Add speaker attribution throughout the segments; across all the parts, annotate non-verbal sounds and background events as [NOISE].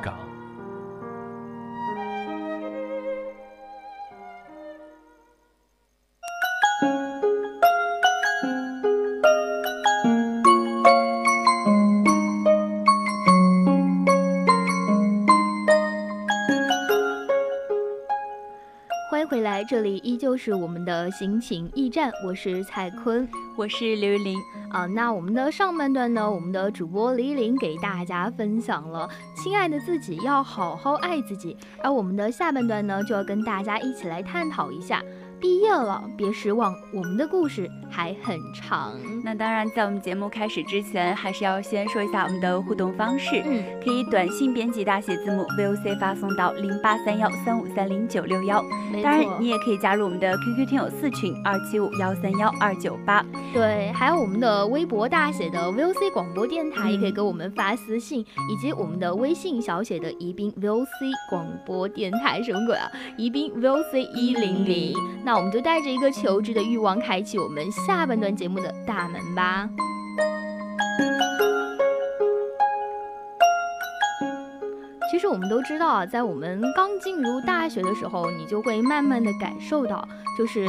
Speaker 1: 港。
Speaker 2: 这里依旧是我们的心情驿站，我是蔡坤，
Speaker 3: 我是刘玉玲
Speaker 2: 啊。那我们的上半段呢，我们的主播李玲给大家分享了亲爱的自己要好好爱自己，而我们的下半段呢，就要跟大家一起来探讨一下。毕业了，别失望，我们的故事还很长。
Speaker 3: 那当然，在我们节目开始之前，还是要先说一下我们的互动方式。嗯，可以短信编辑大写字母 VOC 发送到零八三幺三五三零九六幺。当然，你也可以加入我们的 QQ 听友四群二七五幺三幺二九八。
Speaker 2: 对，还有我们的微博大写的 VOC 广播电台，也可以给我们发私信，以及我们的微信小写的宜宾 VOC 广播电台，什么鬼啊？宜宾 VOC 一零零。那。那我们就带着一个求知的欲望，开启我们下半段节目的大门吧。其实我们都知道啊，在我们刚进入大学的时候，你就会慢慢的感受到，就是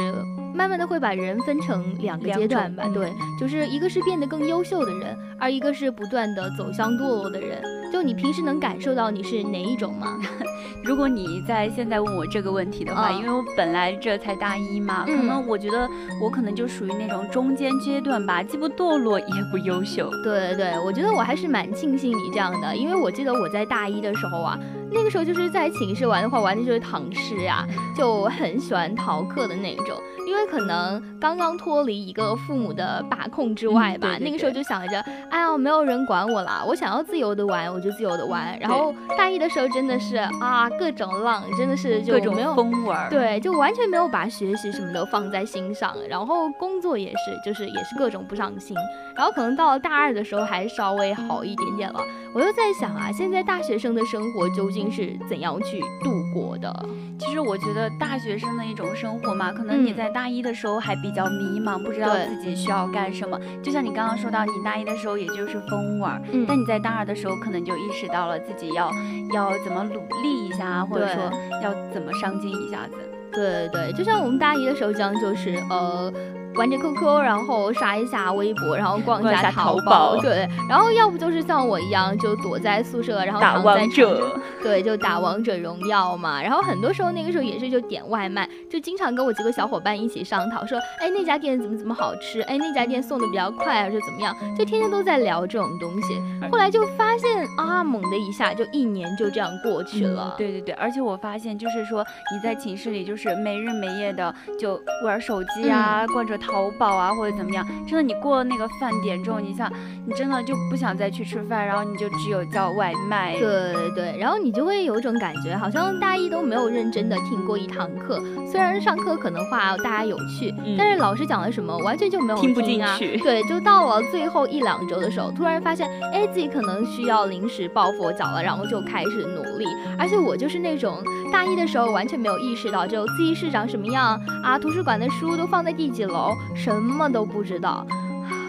Speaker 2: 慢慢的会把人分成两个阶段吧。对，就是一个是变得更优秀的人，而一个是不断的走向堕落的人。就你平时能感受到你是哪一种吗？[LAUGHS]
Speaker 3: 如果你在现在问我这个问题的话，因为我本来这才大一嘛，可能我觉得我可能就属于那种中间阶段吧，既不堕落也不优秀。
Speaker 2: 对对对，我觉得我还是蛮庆幸你这样的，因为我记得我在大一的时候啊，那个时候就是在寝室玩的话，玩的就是唐诗呀，就很喜欢逃课的那种。因为可能刚刚脱离一个父母的把控之外吧，那个时候就想着，哎呀，没有人管我了，我想要自由的玩，我就自由的玩。然后大一的时候真的是啊，各种浪，真的是就
Speaker 3: 各种疯玩，
Speaker 2: 对，就完全没有把学习什么的放在心上。然后工作也是，就是也是各种不上心。然后可能到了大二的时候还稍微好一点点了。我又在想啊，现在大学生的生活究竟是怎样去度过的？
Speaker 3: 其实我觉得大学生的一种生活嘛，可能你在大一的时候还比较迷茫，不知道自己需要干什么。就像你刚刚说到，你大一的时候也就是疯玩，但你在大二的时候可能就意识到了自己要要怎么努力一下，或者说要怎么上进一下子。
Speaker 2: 对对对，就像我们大一的时候讲，就是呃。玩着 QQ，然后刷一下微博，然后逛一下淘宝，对，然后要不就是像我一样，就躲在宿舍，然后
Speaker 3: 打王者，
Speaker 2: 对，就打王者荣耀嘛。然后很多时候那个时候也是就点外卖，就经常跟我几个小伙伴一起商讨，说，哎，那家店怎么怎么好吃，哎，那家店送的比较快，或者怎么样，就天天都在聊这种东西。后来就发现啊，猛的一下就一年就这样过去了。
Speaker 3: 对对对，而且我发现就是说你在寝室里就是没日没夜的就玩手机啊，逛着。淘宝啊，或者怎么样，真的，你过了那个饭点之后，你想，你真的就不想再去吃饭，然后你就只有叫外卖。
Speaker 2: 对对对，然后你就会有一种感觉，好像大一都没有认真的听过一堂课。虽然上课可能话大家有趣，但是老师讲了什么，完全就没有
Speaker 3: 听不进去。[LAUGHS]
Speaker 2: 对，就到了最后一两周的时候，突然发现，哎，自己可能需要临时抱佛脚了，然后就开始努力。而且我就是那种大一的时候完全没有意识到，就自习室长什么样啊，图书馆的书都放在第几楼。什么都不知道，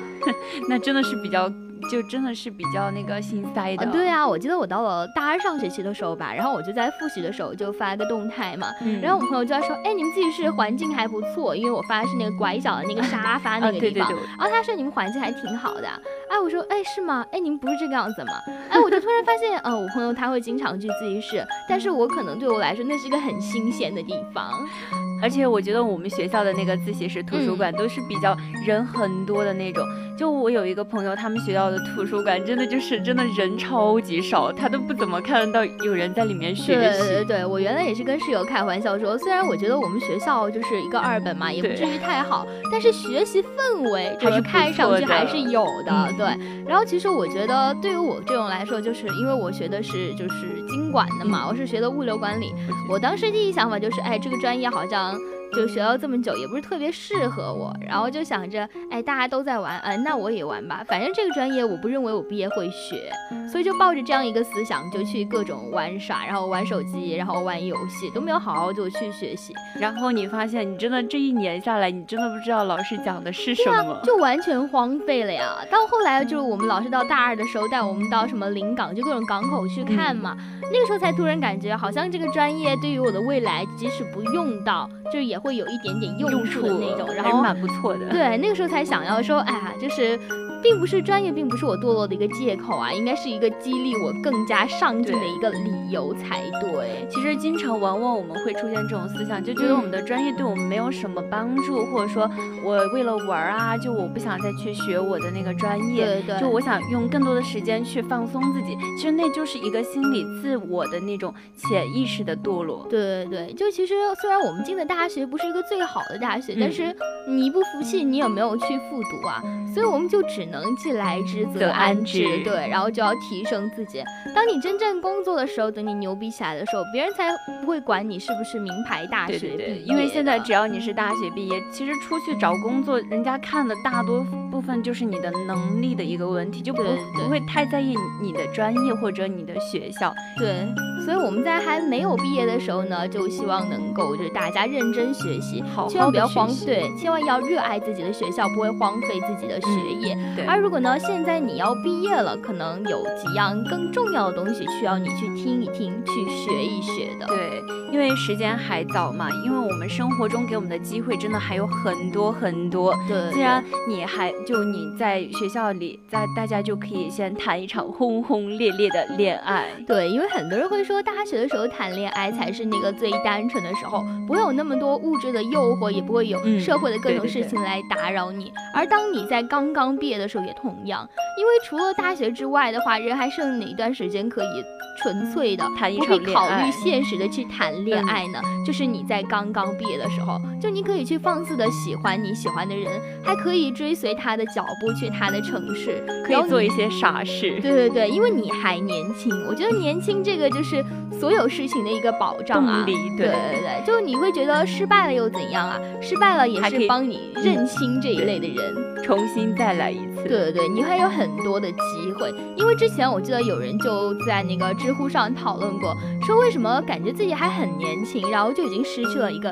Speaker 2: [LAUGHS]
Speaker 3: 那真的是比较。就真的是比较那个心塞的。
Speaker 2: 对啊，我记得我到了大二上学期的时候吧，然后我就在复习的时候就发个动态嘛，然后我朋友就在说，哎，你们自习室环境还不错，因为我发的是那个拐角的那个沙发那个地方，然后他说你们环境还挺好的，哎，我说，哎，是吗？哎，你们不是这个样子吗？哎，我就突然发现，呃，我朋友他会经常去自习室，但是我可能对我来说那是一个很新鲜的地方。
Speaker 3: 而且我觉得我们学校的那个自习室、图书馆都是比较人很多的那种。就我有一个朋友，他们学校的图书馆真的就是真的人超级少，他都不怎么看得到有人在里面学
Speaker 2: 习。对对对，我原来也是跟室友开玩笑说，虽然我觉得我们学校就是一个二本嘛，也不至于太好，但是学习氛围就是看上去还是有的。对，然后其实我觉得对于我这种来说，就是因为我学的是就是经管的嘛，我是学的物流管理，我当时第一想法就是，哎，这个专业好像。就学了这么久，也不是特别适合我，然后就想着，哎，大家都在玩，嗯，那我也玩吧。反正这个专业我不认为我毕业会学，所以就抱着这样一个思想，就去各种玩耍，然后玩手机，然后玩游戏，都没有好好就去学习。
Speaker 3: 然后你发现，你真的这一年下来，你真的不知道老师讲的是什么，
Speaker 2: 就完全荒废了呀。到后来就是我们老师到大二的时候带我们到什么临港，就各种港口去看嘛，那个时候才突然感觉，好像这个专业对于我的未来，即使不用到，就也。会有一点点用处的那种，然后
Speaker 3: 蛮不错的。
Speaker 2: 对，那个时候才想要说，哎呀，就是。并不是专业，并不是我堕落的一个借口啊，应该是一个激励我更加上进的一个理由才对。
Speaker 3: 其实经常往往我们会出现这种思想，就觉得我们的专业对我们没有什么帮助，或者说我为了玩啊，就我不想再去学我的那个专业，
Speaker 2: 对对，
Speaker 3: 就我想用更多的时间去放松自己。其实那就是一个心理自我的那种潜意识的堕落。
Speaker 2: 对对对，就其实虽然我们进的大学不是一个最好的大学，但是你不服气，你也没有去复读啊？所以我们就只能。能既来之则安之，对，然后就要提升自己。当你真正工作的时候，等你牛逼起来的时候，别人才不会管你是不是名牌大学毕业。
Speaker 3: 因为现在只要你是大学毕业，其实出去找工作，人家看的大多部分就是你的能力的一个问题，就不不会太在意你的专业或者你的学校。
Speaker 2: 对，所以我们在还没有毕业的时候呢，就希望能够就是大家认真学习，千万不要荒对，千万要热爱自己的学校，不会荒废自己的学业。
Speaker 3: 对。
Speaker 2: 而如果呢，现在你要毕业了，可能有几样更重要的东西需要你去听一听，去学一学的。
Speaker 3: 对，因为时间还早嘛，因为我们生活中给我们的机会真的还有很多很多。
Speaker 2: 对，
Speaker 3: 既然你还就你在学校里，在大家就可以先谈一场轰轰烈烈的恋爱。
Speaker 2: 对，因为很多人会说，大学的时候谈恋爱才是那个最单纯的时候，不会有那么多物质的诱惑，也不会有社会的各种事情来打扰你。而当你在刚刚毕业的时候，也同样，因为除了大学之外的话，人还剩哪一段时间可以纯粹的
Speaker 3: 谈一
Speaker 2: 场恋爱？考虑现实的去谈恋爱呢？就是你在刚刚毕业的时候，就你可以去放肆的喜欢你喜欢的人，还可以追随他的脚步去他的城市，
Speaker 3: 可以做一些傻事。
Speaker 2: 对对对，因为你还年轻，我觉得年轻这个就是所有事情的一个保障啊。
Speaker 3: 对
Speaker 2: 对对，就你会觉得失败了又怎样啊？失败了也是帮你认清这一类的人。
Speaker 3: 重新再来一次，
Speaker 2: 对对对，你还有很多的机会，因为之前我记得有人就在那个知乎上讨论过，说为什么感觉自己还很年轻，然后就已经失去了一个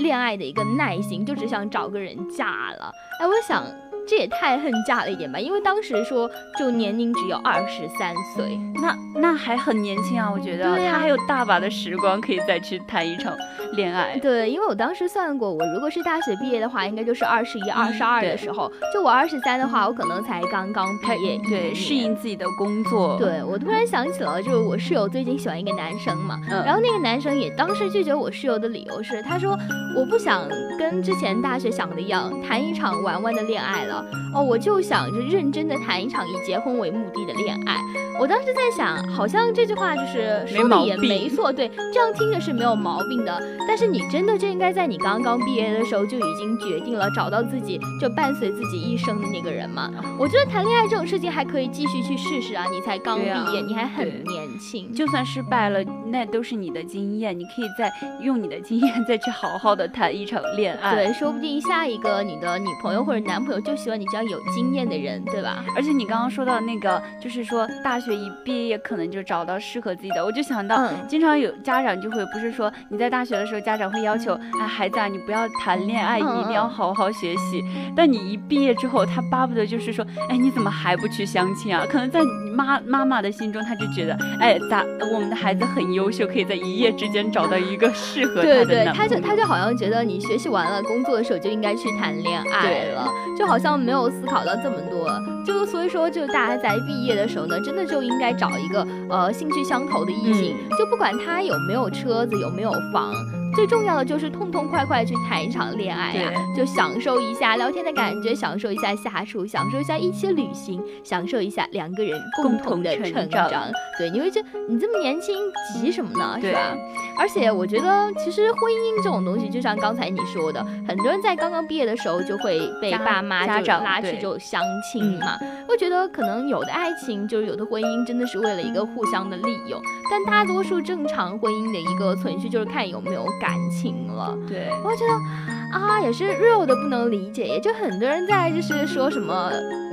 Speaker 2: 恋爱的一个耐心，就只想找个人嫁了。哎，我想。这也太恨嫁了一点吧，因为当时说就年龄只有二十三岁，
Speaker 3: 那那还很年轻啊，我觉得他还有大把的时光可以再去谈一场恋爱。
Speaker 2: 对，因为我当时算过，我如果是大学毕业的话，应该就是二十一、二十二的时候，就我二十三的话，我可能才刚刚毕业，
Speaker 3: 对，适应自己的工作。
Speaker 2: 对，我突然想起了，就是我室友最近喜欢一个男生嘛，然后那个男生也当时拒绝我室友的理由是，他说我不想跟之前大学想的一样，谈一场玩玩的恋爱了。哦，我就想着认真的谈一场以结婚为目的的恋爱。我当时在想，好像这句话就是说的也没错，对，这样听着是没有毛病的。但是你真的就应该在你刚刚毕业的时候就已经决定了找到自己就伴随自己一生的那个人吗？我觉得谈恋爱这种事情还可以继续去试试啊，你才刚毕业，你还很年轻，
Speaker 3: 就算失败了，那都是你的经验，你可以再用你的经验再去好好的谈一场恋爱。
Speaker 2: 对，说不定下一个你的女朋友或者男朋友就喜欢你这样有经验的人，对吧？
Speaker 3: 而且你刚刚说到那个，就是说大学。学一毕业可能就找到适合自己的，我就想到，经常有家长就会不是说你在大学的时候，家长会要求，哎，孩子啊，你不要谈恋爱，一定要好好学习。但你一毕业之后，他巴不得就是说，哎，你怎么还不去相亲啊？可能在妈妈妈的心中，他就觉得，哎，咋我们的孩子很优秀，可以在一夜之间找到一个适合他的
Speaker 2: 对对，他就他就好像觉得你学习完了，工作的时候就应该去谈恋爱了，就好像没有思考到这么多。就所以说，就大家在毕业的时候呢，真的就。就应该找一个呃兴趣相投的异性，就不管他有没有车子有没有房，最重要的就是痛痛快快去谈一场恋爱呀，就享受一下聊天的感觉，享受一下下厨，享受一下一起旅行，享受一下两个人共同的成长。对，你会觉得你这么年轻，急什么呢？是吧？而且我觉得，其实婚姻这种东西，就像刚才你说的，很多人在刚刚毕业的时候就会被爸妈
Speaker 3: 家长
Speaker 2: 拉去就相亲嘛。我觉得可能有的爱情，就是有的婚姻，真的是为了一个互相的利用。但大多数正常婚姻的一个存续，就是看有没有感情了。
Speaker 3: 对，
Speaker 2: 我觉得。啊，也是 real 的不能理解，也就很多人在就是说什么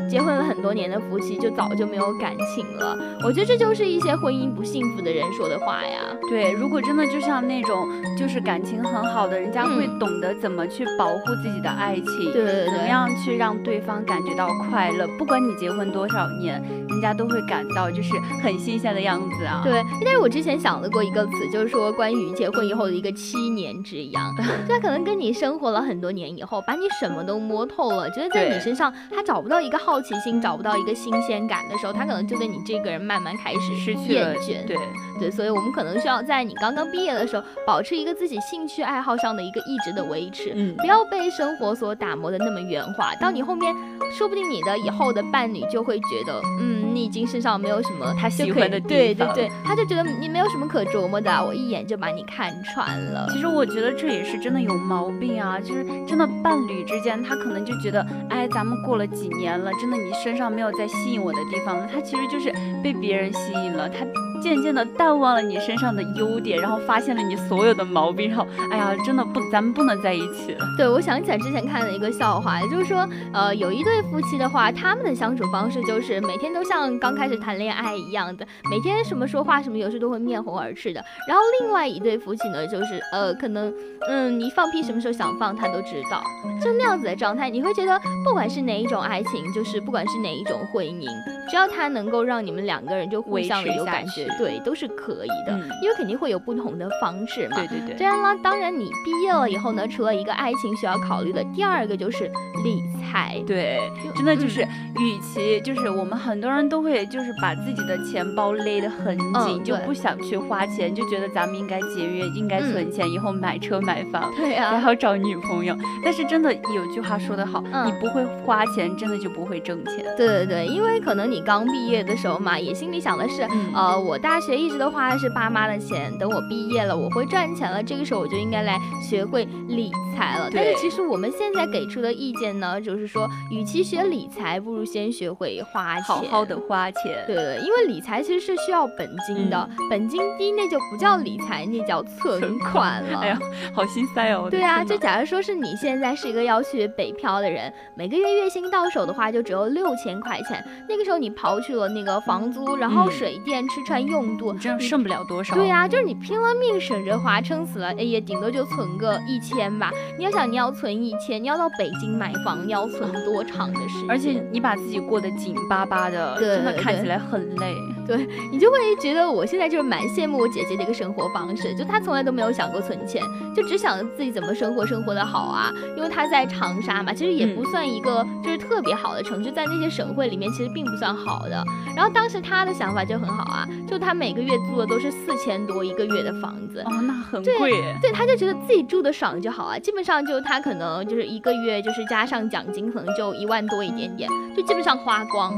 Speaker 2: 结婚了很多年的夫妻就早就没有感情了。我觉得这就是一些婚姻不幸福的人说的话呀。
Speaker 3: 对，如果真的就像那种就是感情很好的，人家会懂得怎么去保护自己的爱情，
Speaker 2: 对对对，
Speaker 3: 怎么样去让对方感觉到快乐。不管你结婚多少年，人家都会感到就是很新鲜的样子啊。
Speaker 2: 对，但是我之前想了过一个词，就是说关于结婚以后的一个七年之痒，[LAUGHS] 就可能跟你生活。了很多年以后，把你什么都摸透了，觉得在你身上他找不到一个好奇心，找不到一个新鲜感的时候，他可能就对你这个人慢慢开始
Speaker 3: 失去
Speaker 2: 厌倦。
Speaker 3: 对
Speaker 2: 对，所以我们可能需要在你刚刚毕业的时候，保持一个自己兴趣爱好上的一个一直的维持，嗯，不要被生活所打磨的那么圆滑。到你后面，说不定你的以后的伴侣就会觉得，嗯，你已经身上没有什么
Speaker 3: 他喜欢的地
Speaker 2: 方，对对对，他就觉得你没有什么可琢磨的，我一眼就把你看穿了。
Speaker 3: 其实我觉得这也是真的有毛病啊。就是真的伴侣之间，他可能就觉得，哎，咱们过了几年了，真的你身上没有再吸引我的地方了。他其实就是被别人吸引了，他。渐渐的淡忘了你身上的优点，然后发现了你所有的毛病，然后哎呀，真的不，咱们不能在一起了。
Speaker 2: 对，我想起来之前看的一个笑话，就是说，呃，有一对夫妻的话，他们的相处方式就是每天都像刚开始谈恋爱一样的，每天什么说话什么，有时都会面红耳赤的。然后另外一对夫妻呢，就是呃，可能，嗯，你放屁什么时候想放，他都知道，就那样子的状态。你会觉得，不管是哪一种爱情，就是不管是哪一种婚姻，只要他能够让你们两个人就互相的有感觉。对，都是可以的，因为肯定会有不同的方式嘛。
Speaker 3: 对对对。
Speaker 2: 这样啦，当然你毕业了以后呢，除了一个爱情需要考虑的，第二个就是理财。
Speaker 3: 对，真的就是，与其就是我们很多人都会就是把自己的钱包勒得很紧，就不想去花钱，就觉得咱们应该节约，应该存钱，以后买车买房，[LAUGHS]
Speaker 2: 对呀，
Speaker 3: 然后找女朋友。但是真的有句话说得好，你不会花钱，真的就不会挣钱。
Speaker 2: 对对对，因为可能你刚毕业的时候嘛，也心里想的是，呃，我大学。一直都花的是爸妈的钱，等我毕业了，我会赚钱了，这个时候我就应该来学会理财了。但是其实我们现在给出的意见呢，就是说，与其学理财，不如先学会花钱，
Speaker 3: 好好的花钱。
Speaker 2: 对对，因为理财其实是需要本金的，本金低那就不叫理财，那叫存款了。
Speaker 3: 哎呀，好心塞哦。
Speaker 2: 对啊，就假如说是你现在是一个要去北漂的人，每个月月薪到手的话就只有六千块钱，那个时候你刨去了那个房租，然后水电吃穿用度。
Speaker 3: 这样剩不了多少。
Speaker 2: 对呀，就是你拼了命省着花，撑死了，哎呀，顶多就存个一千吧。你要想你要存一千，你要到北京买房，你要存多长的时间？
Speaker 3: 而且你把自己过得紧巴巴的，真的看起来很累。
Speaker 2: 对你就会觉得我现在就是蛮羡慕我姐姐的一个生活方式，就她从来都没有想过存钱，就只想着自己怎么生活生活的好啊。因为她在长沙嘛，其实也不算一个就是特别好的城市，在那些省会里面其实并不算好的。然后当时她的想法就很好啊，就她每个月。租的都是四千多一个月的房子
Speaker 3: 哦，那很贵。
Speaker 2: 对，她就觉得自己住的爽就好啊。基本上就她可能就是一个月就是加上奖金，可能就一万多一点点，就基本上花光，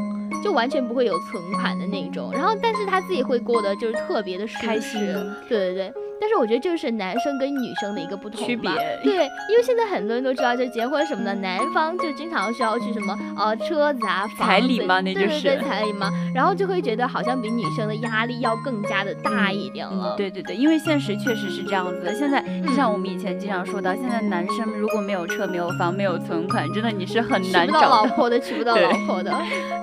Speaker 2: 就完全不会有存款的那种。然后，但是他自己会过得就是特别的
Speaker 3: 开心。
Speaker 2: 对对对。但是我觉得这就是男生跟女生的一个不同
Speaker 3: 区别，
Speaker 2: 对，因为现在很多人都知道，就结婚什么的，男方就经常需要去什么呃车子啊、
Speaker 3: 彩礼嘛，那就是
Speaker 2: 对对彩礼嘛，然后就会觉得好像比女生的压力要更加的大一点了。
Speaker 3: 对对对，因为现实确实是这样子的。现在就像我们以前经常说到，现在男生如果没有车、没有房、没有存款，真的你是很难找
Speaker 2: 老婆的，娶不到 [LAUGHS] 老婆的。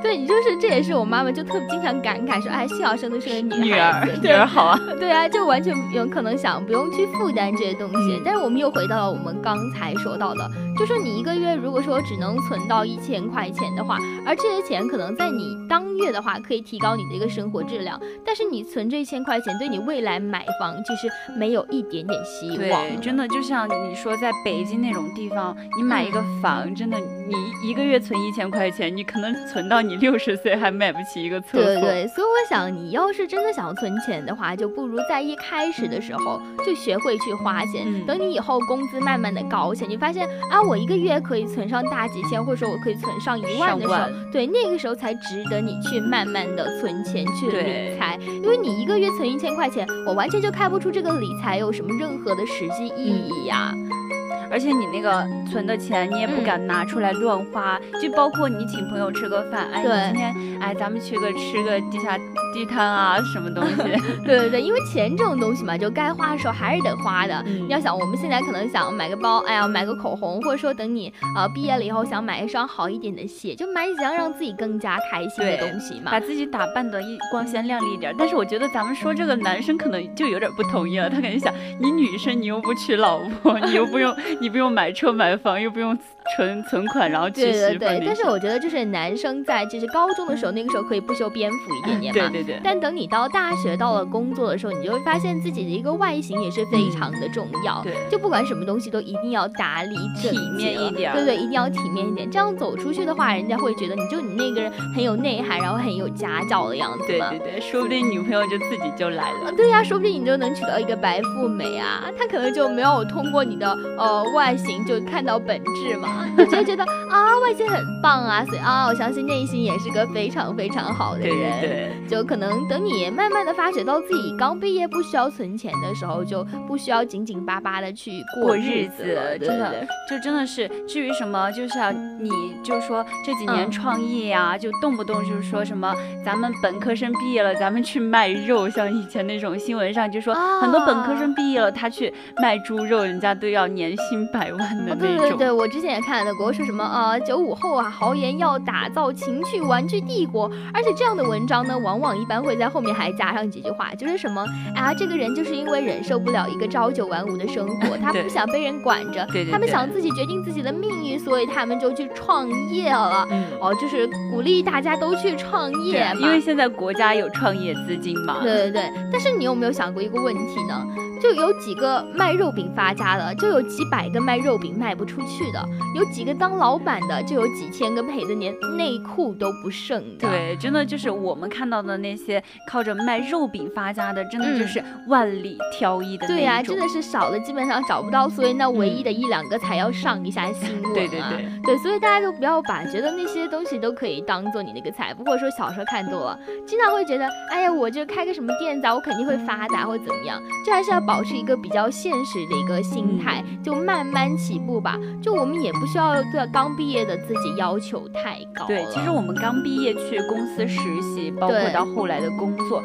Speaker 2: 对你就是这也是我妈妈就特别经常感慨说，哎，幸好生的是个女
Speaker 3: 儿，女儿好啊。
Speaker 2: 对啊，就完全有可能想不用去负担这些东西，但是我们又回到了我们刚才说到的，就说你一个月如果说只能存到一千块钱的话，而这些钱可能在你当月的话可以提高你的一个生活质量，但是你存这一千块钱对你未来买房其实没有一点点希望。
Speaker 3: 对，真的就像你说在北京那种地方，你买一个房，真的你一个月存一千块钱，你可能存到你六十岁还买不起一个厕
Speaker 2: 所。对对，所以我想，你要是真的想存钱的话，就不如在一开始的时候就学会去花钱。等你以后工资慢慢的高起来，你发现啊，我一个月可以存上大几千，或者说我可以存上一万的时候，对，那个时候才值得你去慢慢的存钱去理财。因为你一个月存一千块钱，我完全就看不出这个理财有什么任何的实际意义呀。
Speaker 3: 而且你那个存的钱，你也不敢拿出来乱花，就包括你请朋友吃个饭，哎，今天哎，咱们去个吃个地下地摊啊，什么东西？[LAUGHS]
Speaker 2: 对对对，因为钱这种东西嘛，就该花的时候还是得花的。你要想，我们现在可能想买个包，哎呀，买个口红，或者说等你呃毕业了以后想买一双好一点的鞋，就买几样让自己更加开心的东西嘛，
Speaker 3: 把自己打扮的一光鲜亮丽一点。但是我觉得咱们说这个男生可能就有点不同意了，他肯定想，你女生你又不娶老婆，你又不用。[LAUGHS] 你不用买车买房，又不用。存存款，然后去
Speaker 2: 对对对，但是我觉得就是男生在就是高中的时候，那个时候可以不修边幅一点点 [LAUGHS]
Speaker 3: 嘛。对对对。
Speaker 2: 但等你到大学到了工作的时候，你就会发现自己的一个外形也是非常的重要。
Speaker 3: 对。
Speaker 2: 就不管什么东西都一定要打理
Speaker 3: 体面一点。
Speaker 2: 对对，一定要体面一点。这样走出去的话，人家会觉得你就你那个人很有内涵，然后很有家教的样子
Speaker 3: 对对对，说不定女朋友就自己就来了。
Speaker 2: 对呀，说不定你就能娶到一个白富美啊。他可能就没有通过你的呃外形就看到本质嘛，就觉得。啊，外形很棒啊，所以啊，我相信内心也是个非常非常好的人。
Speaker 3: 对，
Speaker 2: 就可能等你慢慢的发觉到自己刚毕业不需要存钱的时候，就不需要紧紧巴巴的去过日子。
Speaker 3: 真的，就真的是，至于什么，就像你就说这几年创业呀，就动不动就是说什么咱们本科生毕业了，咱们去卖肉，像以前那种新闻上就说很多本科生毕业了，他去卖猪肉，人家都要年薪百万的那种。
Speaker 2: 对对对，我之前也看到过，说什么。呃，九五后啊，豪言要打造情趣玩具帝国，而且这样的文章呢，往往一般会在后面还加上几句话，就是什么啊，这个人就是因为忍受不了一个朝九晚五的生活，[LAUGHS] 他不想被人管着，他们想自己决定自己的命运，所以他们就去创业了。哦，就是鼓励大家都去创业，
Speaker 3: 因为现在国家有创业资金嘛。
Speaker 2: 对对对，但是你有没有想过一个问题呢？就有几个卖肉饼发家的，就有几百个卖肉饼卖不出去的，有几个当老板的，就有几千个赔的连内裤都不剩的。
Speaker 3: 对，真的就是我们看到的那些靠着卖肉饼发家的，真的就是万里挑一的。
Speaker 2: 对呀，真的是少了基本上找不到，所以那唯一的一两个才要上一下新闻。
Speaker 3: 对对对，
Speaker 2: 对，所以大家都不要把觉得那些东西都可以当做你那个财富，或者说小时候看多了，经常会觉得，哎呀，我就开个什么店子，我肯定会发达或怎么样，这还是要保。保持一个比较现实的一个心态，就慢慢起步吧。就我们也不需要对刚毕业的自己要求太高。
Speaker 3: 对，其实我们刚毕业去公司实习，包括到后来的工作。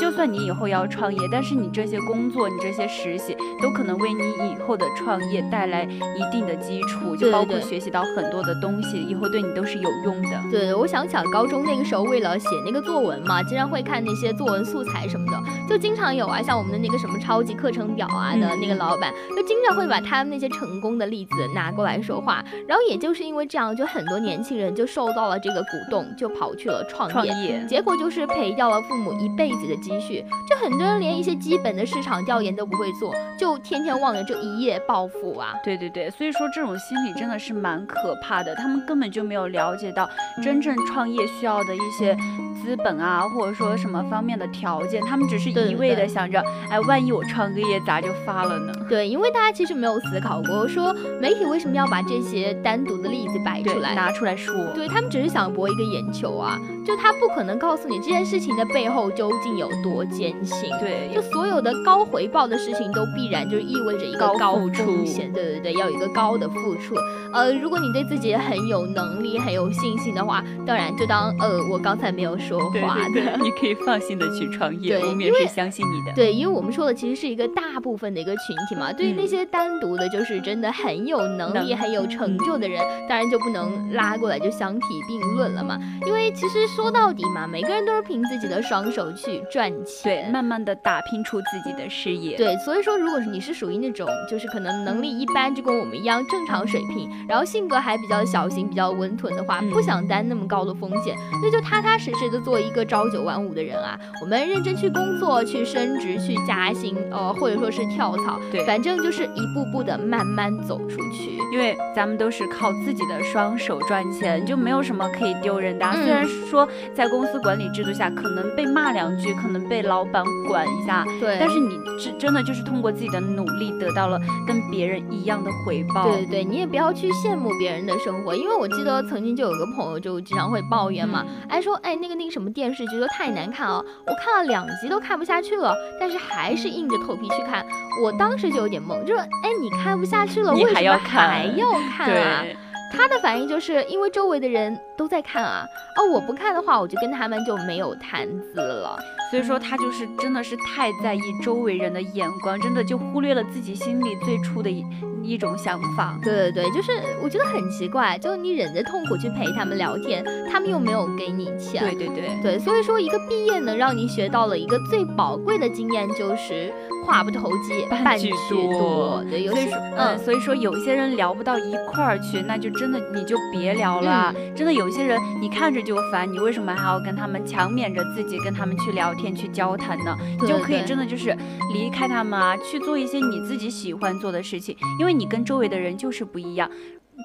Speaker 3: 就算你以后要创业，但是你这些工作、你这些实习，都可能为你以后的创业带来一定的基础，就包括学习到很多的东西，以后对你都是有用的。
Speaker 2: 对，我想想，高中那个时候为了写那个作文嘛，经常会看那些作文素材什么的，就经常有啊，像我们的那个什么超级课程表啊的那个老板，就经常会把他们那些成功的例子拿过来说话。然后也就是因为这样，就很多年轻人就受到了这个鼓动，就跑去了创业，结果就是赔掉了父母一辈子的。积积蓄，就很多人连一些基本的市场调研都不会做，就天天望着这一夜暴富啊！
Speaker 3: 对对对，所以说这种心理真的是蛮可怕的，他们根本就没有了解到真正创业需要的一些。资本啊，或者说什么方面的条件，他们只是一味的想着，哎，万一我创个业咋就发了呢？
Speaker 2: 对，因为大家其实没有思考过，说媒体为什么要把这些单独的例子摆出来，
Speaker 3: 拿出来说？
Speaker 2: 对他们只是想博一个眼球啊，就他不可能告诉你这件事情的背后究竟有多艰辛。
Speaker 3: 对，
Speaker 2: 就所有的高回报的事情都必然就意味着一个高风险。对对对，要有一个高的付出。呃，如果你对自己很有能力、很有信心的话，当然就当呃，我刚才没有说。说话的，
Speaker 3: 你可以放心的去创业，我们也是相信你的。
Speaker 2: 对，因为我们说的其实是一个大部分的一个群体嘛。对于那些单独的，就是真的很有能力、很有成就的人，当然就不能拉过来就相提并论了嘛。因为其实说说到底嘛，每个人都是凭自己的双手去赚钱，
Speaker 3: 对，慢慢的打拼出自己的事业。
Speaker 2: 对，所以说，如果你是属于那种就是可能能力一般，就跟我们一样正常水平，然后性格还比较小心、比较温吞的话，不想担那么高的风险，那就踏踏实实的做一个朝九晚五的人啊。我们认真去工作、去升职、去加薪，呃，或者说是跳槽，
Speaker 3: 对，
Speaker 2: 反正就是一步步的慢慢走出去。
Speaker 3: 因为咱们都是靠自己的双手赚钱，就没有什么可以丢人的。虽然说在公司管理制度下，可能被骂两句，可能被老板管一下，
Speaker 2: 对，
Speaker 3: 但是你真真的就是通过自己的努力得到了跟别人一样的回报。
Speaker 2: 对对对，你也不要去羡慕别人的生活，因为我记得曾经就有个朋友就经常会抱怨嘛，哎说哎那个那个什么电视剧都太难看啊，我看了两集都看不下去了，但是还是硬着头皮去看。我当时就有点懵，就说哎你看不下去了，为什么还要看啊？他的反应就是因为周围的人都在看啊，哦，我不看的话，我就跟他们就没有谈资了。
Speaker 3: 所以说他就是真的是太在意周围人的眼光，真的就忽略了自己心里最初的一一种想法。
Speaker 2: 对对对，就是我觉得很奇怪，就你忍着痛苦去陪他们聊天，他们又没有给你钱。
Speaker 3: 对对对
Speaker 2: 对，所以说一个毕业能让你学到了一个最宝贵的经验，就是话不投机半句多。对，
Speaker 3: 所以说嗯，所以说有些人聊不到一块儿去，那就真的你就别聊了。真的有些人你看着就烦，你为什么还要跟他们强勉着自己跟他们去聊？天去交谈呢，你就可以真的就是离开他们啊，去做一些你自己喜欢做的事情，因为你跟周围的人就是不一样。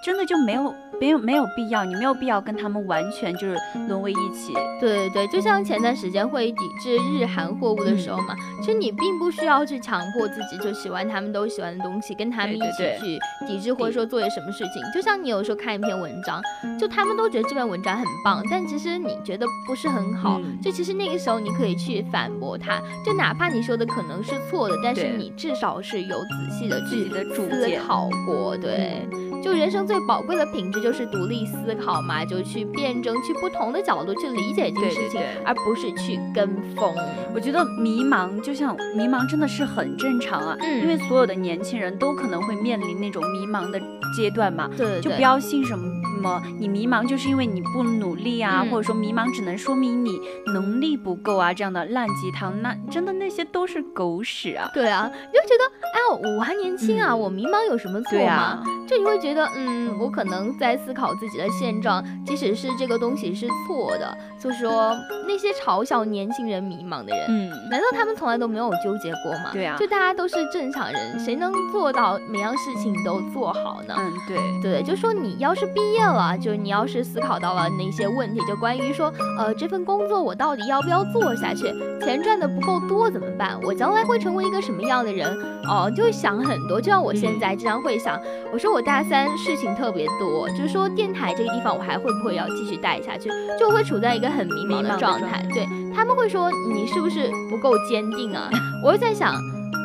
Speaker 3: 真的就没有没有没有必要，你没有必要跟他们完全就是沦为一起。
Speaker 2: 对对对，就像前段时间会抵制日韩货物的时候嘛，其实你并不需要去强迫自己就喜欢他们都喜欢的东西，跟他们一起去抵制或者说做些什么事情。就像你有时候看一篇文章，就他们都觉得这篇文章很棒，但其实你觉得不是很好，就其实那个时候你可以去反驳他，就哪怕你说的可能是错的，但是你至少是有仔细的
Speaker 3: 自己的
Speaker 2: 思考过，对。就人生最宝贵的品质就是独立思考嘛，就去辩证，去不同的角度去理解这个事情，而不是去跟风。
Speaker 3: 我觉得迷茫就像迷茫真的是很正常啊，因为所有的年轻人都可能会面临那种迷茫的阶段嘛。
Speaker 2: 对，
Speaker 3: 就不要信什么。么你迷茫就是因为你不努力啊，或者说迷茫只能说明你能力不够啊，这样的烂鸡汤，那真的那些都是狗屎啊！
Speaker 2: 对啊，你就觉得哎，我还年轻啊，我迷茫有什么错吗？就你会觉得，嗯，我可能在思考自己的现状，即使是这个东西是错的，就说那些嘲笑年轻人迷茫的人，嗯，难道他们从来都没有纠结过吗？
Speaker 3: 对啊，
Speaker 2: 就大家都是正常人，谁能做到每样事情都做好呢？
Speaker 3: 嗯，对
Speaker 2: 对，就说你要是毕业了。就是你要是思考到了那些问题，就关于说，呃，这份工作我到底要不要做下去？钱赚的不够多怎么办？我将来会成为一个什么样的人？哦，就会想很多。就像我现在经常会想，我说我大三事情特别多，就是说电台这个地方我还会不会要继续待下去？就会处在一个很迷茫的状态。对他们会说你是不是不够坚定啊？[LAUGHS] 我就在想。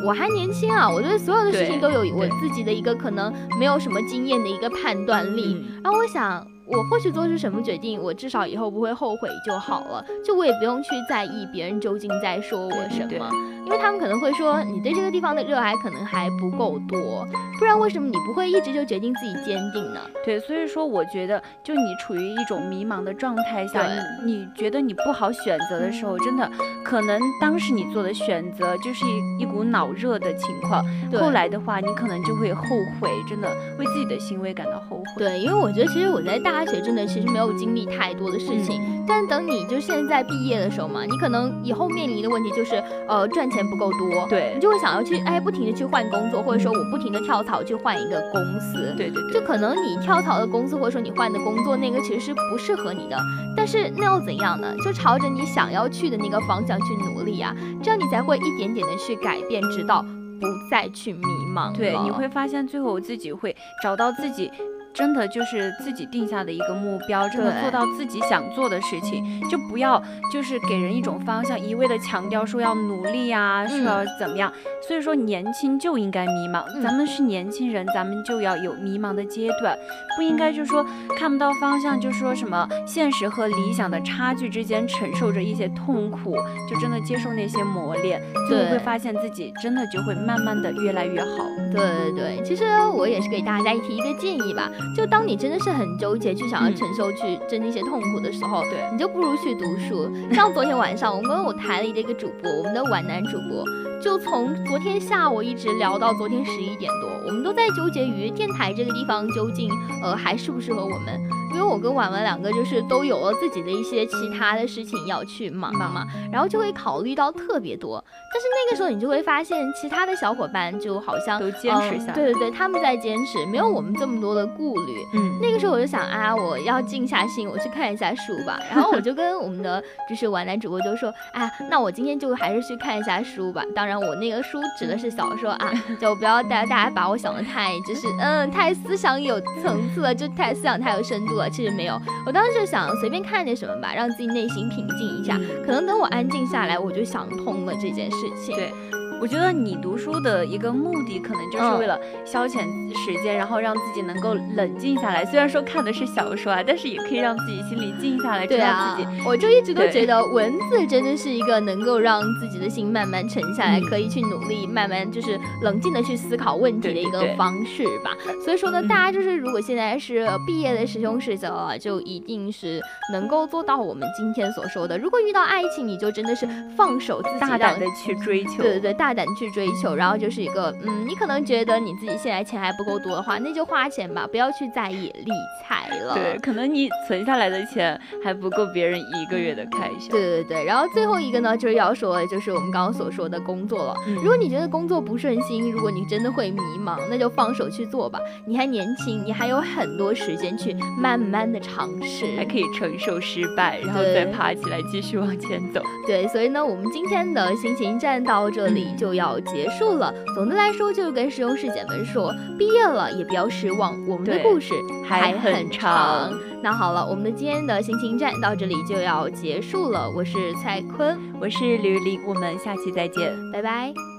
Speaker 2: 我还年轻啊，我对所有的事情都有我自己的一个可能没有什么经验的一个判断力，然后我想。我或许做出什么决定，我至少以后不会后悔就好了。就我也不用去在意别人究竟在说我什么，因为他们可能会说你对这个地方的热爱可能还不够多，不然为什么你不会一直就决定自己坚定呢？
Speaker 3: 对，所以说我觉得，就你处于一种迷茫的状态下，你你觉得你不好选择的时候，真的可能当时你做的选择就是一一股脑热的情况，后来的话你可能就会后悔，真的为自己的行为感到后悔。
Speaker 2: 对，因为我觉得其实我在大。大学真的其实没有经历太多的事情，但等你就现在毕业的时候嘛，你可能以后面临的问题就是，呃，赚钱不够多，
Speaker 3: 对
Speaker 2: 你就会想要去，哎，不停的去换工作，或者说我不停的跳槽去换一个公司，
Speaker 3: 对对，
Speaker 2: 就可能你跳槽的公司或者说你换的工作那个其实是不适合你的，但是那又怎样呢？就朝着你想要去的那个方向去努力啊，这样你才会一点点的去改变，直到不再去迷茫。
Speaker 3: 对，你会发现最后自己会找到自己。真的就是自己定下的一个目标，真的做到自己想做的事情，就不要就是给人一种方向，一味的强调说要努力呀，说要怎么样。所以说年轻就应该迷茫，咱们是年轻人，咱们就要有迷茫的阶段，不应该就是说看不到方向，就说什么现实和理想的差距之间承受着一些痛苦，就真的接受那些磨练，就会发现自己真的就会慢慢的越来越好。
Speaker 2: 对对对，其实我也是给大家提一个建议吧。就当你真的是很纠结，去想要承受、去经历一些痛苦的时候，
Speaker 3: 对，
Speaker 2: 你就不如去读书。像昨天晚上，我跟我台里的一个主播，我们的皖南主播，就从昨天下午一直聊到昨天十一点多，我们都在纠结于电台这个地方究竟，呃，还适不适合我们。因为我跟婉婉两个就是都有了自己的一些其他的事情要去忙嘛，然后就会考虑到特别多。但是那个时候你就会发现，其他的小伙伴就好像
Speaker 3: 都坚持下来，
Speaker 2: 对对对，他们在坚持，没有我们这么多的顾虑。嗯，那个时候我就想啊，我要静下心，我去看一下书吧。然后我就跟我们的就是皖南主播就说，啊，那我今天就还是去看一下书吧。当然，我那个书指的是小说啊，[LAUGHS] 就不要大家大家把我想的太就是嗯太思想有层次了，就太思想太有深度。其实没有，我当时就想随便看点什么吧，让自己内心平静一下。可能等我安静下来，我就想通了这件事情。
Speaker 3: 对。我觉得你读书的一个目的，可能就是为了消遣时间，然后让自己能够冷静下来。虽然说看的是小说啊，但是也可以让自己心里静下来，知道自己。
Speaker 2: 我就一直都觉得文字真的是一个能够让自己的心慢慢沉下来，可以去努力，慢慢就是冷静的去思考问题的一个方式吧。所以说呢，大家就是如果现在是毕业的师兄师姐了，就一定是能够做到我们今天所说的。如果遇到爱情，你就真的是放手自己
Speaker 3: 大胆的去追求。
Speaker 2: 对对对，大。大胆去追求，然后就是一个，嗯，你可能觉得你自己现在钱还不够多的话，那就花钱吧，不要去在意理财了。
Speaker 3: 对，可能你存下来的钱还不够别人一个月的开销。
Speaker 2: 对对对，然后最后一个呢，就是要说的就是我们刚刚所说的工作了。如果你觉得工作不顺心，如果你真的会迷茫，那就放手去做吧。你还年轻，你还有很多时间去慢慢的尝试，
Speaker 3: 还可以承受失败，然后再爬起来继续往前走。
Speaker 2: 对，所以呢，我们今天的心情站到这里。就要结束了。总的来说，就是跟师兄师姐们说，毕业了也不要失望，我们的故事还很长。那好了，我们的今天的心情站到这里就要结束了。我是蔡坤，
Speaker 3: 我是吕丽，我们下期再见，
Speaker 2: 拜拜。